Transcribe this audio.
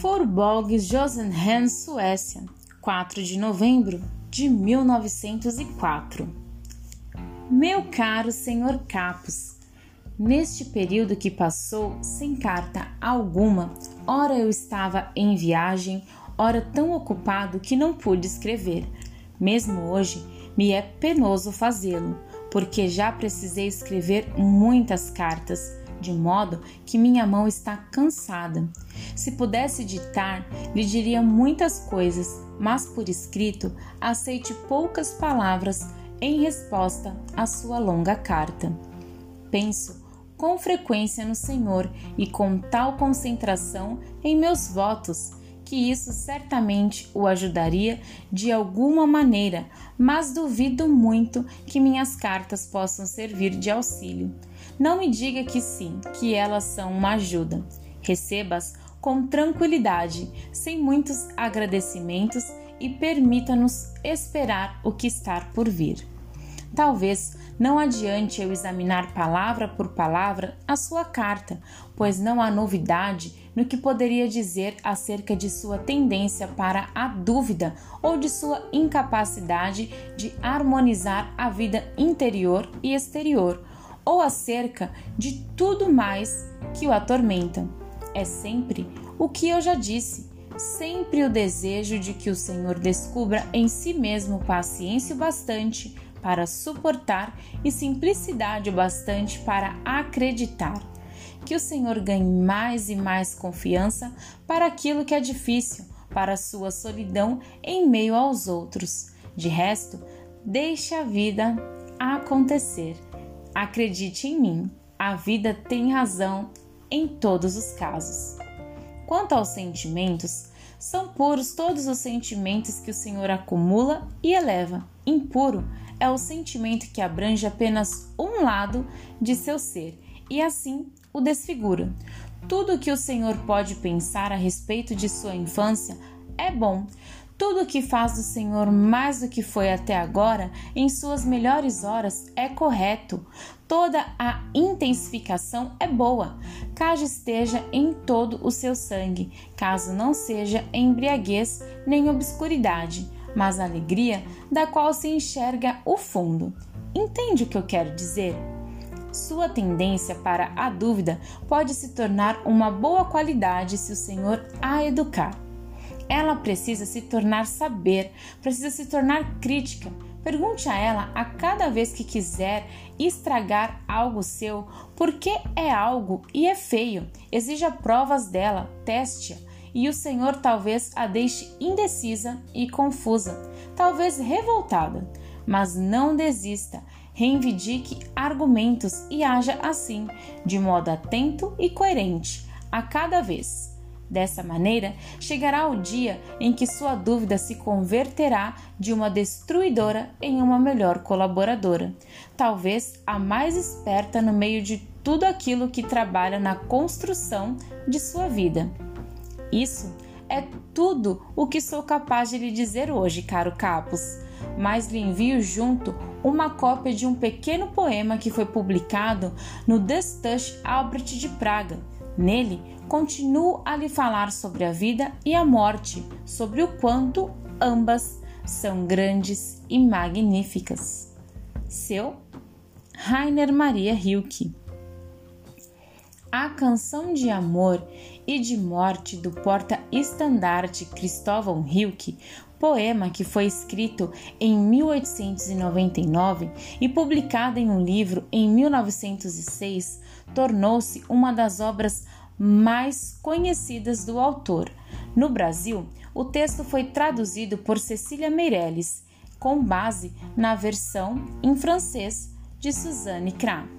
Forborg Josenhem, Suécia, 4 de novembro de 1904. Meu caro senhor Capos, neste período que passou sem carta alguma, ora eu estava em viagem, ora tão ocupado que não pude escrever. Mesmo hoje me é penoso fazê-lo, porque já precisei escrever muitas cartas de modo que minha mão está cansada. Se pudesse ditar, lhe diria muitas coisas, mas por escrito aceite poucas palavras em resposta à sua longa carta. Penso com frequência no Senhor e com tal concentração em meus votos que isso certamente o ajudaria de alguma maneira, mas duvido muito que minhas cartas possam servir de auxílio. Não me diga que sim, que elas são uma ajuda. Receba-as com tranquilidade, sem muitos agradecimentos e permita-nos esperar o que está por vir. Talvez não adiante eu examinar palavra por palavra a sua carta, pois não há novidade no que poderia dizer acerca de sua tendência para a dúvida ou de sua incapacidade de harmonizar a vida interior e exterior, ou acerca de tudo mais que o atormenta. É sempre o que eu já disse, sempre o desejo de que o Senhor descubra em si mesmo paciência o bastante para suportar e simplicidade o bastante para acreditar. Que o Senhor ganhe mais e mais confiança para aquilo que é difícil, para sua solidão em meio aos outros. De resto, deixe a vida acontecer Acredite em mim, a vida tem razão em todos os casos. Quanto aos sentimentos, são puros todos os sentimentos que o Senhor acumula e eleva. Impuro é o sentimento que abrange apenas um lado de seu ser e assim o desfigura. Tudo que o Senhor pode pensar a respeito de sua infância é bom, tudo o que faz do Senhor mais do que foi até agora, em suas melhores horas, é correto. Toda a intensificação é boa, caso esteja em todo o seu sangue, caso não seja embriaguez nem obscuridade, mas alegria da qual se enxerga o fundo. Entende o que eu quero dizer? Sua tendência para a dúvida pode se tornar uma boa qualidade se o Senhor a educar. Ela precisa se tornar saber, precisa se tornar crítica. Pergunte a ela a cada vez que quiser estragar algo seu, porque é algo e é feio. Exija provas dela, teste-a. E o Senhor talvez a deixe indecisa e confusa, talvez revoltada. Mas não desista, reivindique argumentos e haja assim, de modo atento e coerente, a cada vez. Dessa maneira, chegará o dia em que sua dúvida se converterá de uma destruidora em uma melhor colaboradora, talvez a mais esperta no meio de tudo aquilo que trabalha na construção de sua vida. Isso é tudo o que sou capaz de lhe dizer hoje, caro Capos, mas lhe envio junto uma cópia de um pequeno poema que foi publicado no Destush Albert de Praga. Nele, continuo a lhe falar sobre a vida e a morte, sobre o quanto ambas são grandes e magníficas. Seu Rainer Maria Rilke. A canção de amor e de morte do porta-estandarte Cristóvão Rilke, poema que foi escrito em 1899 e publicado em um livro em 1906, tornou-se uma das obras mais conhecidas do autor. No Brasil, o texto foi traduzido por Cecília Meirelles, com base na versão em francês de Suzanne Kram.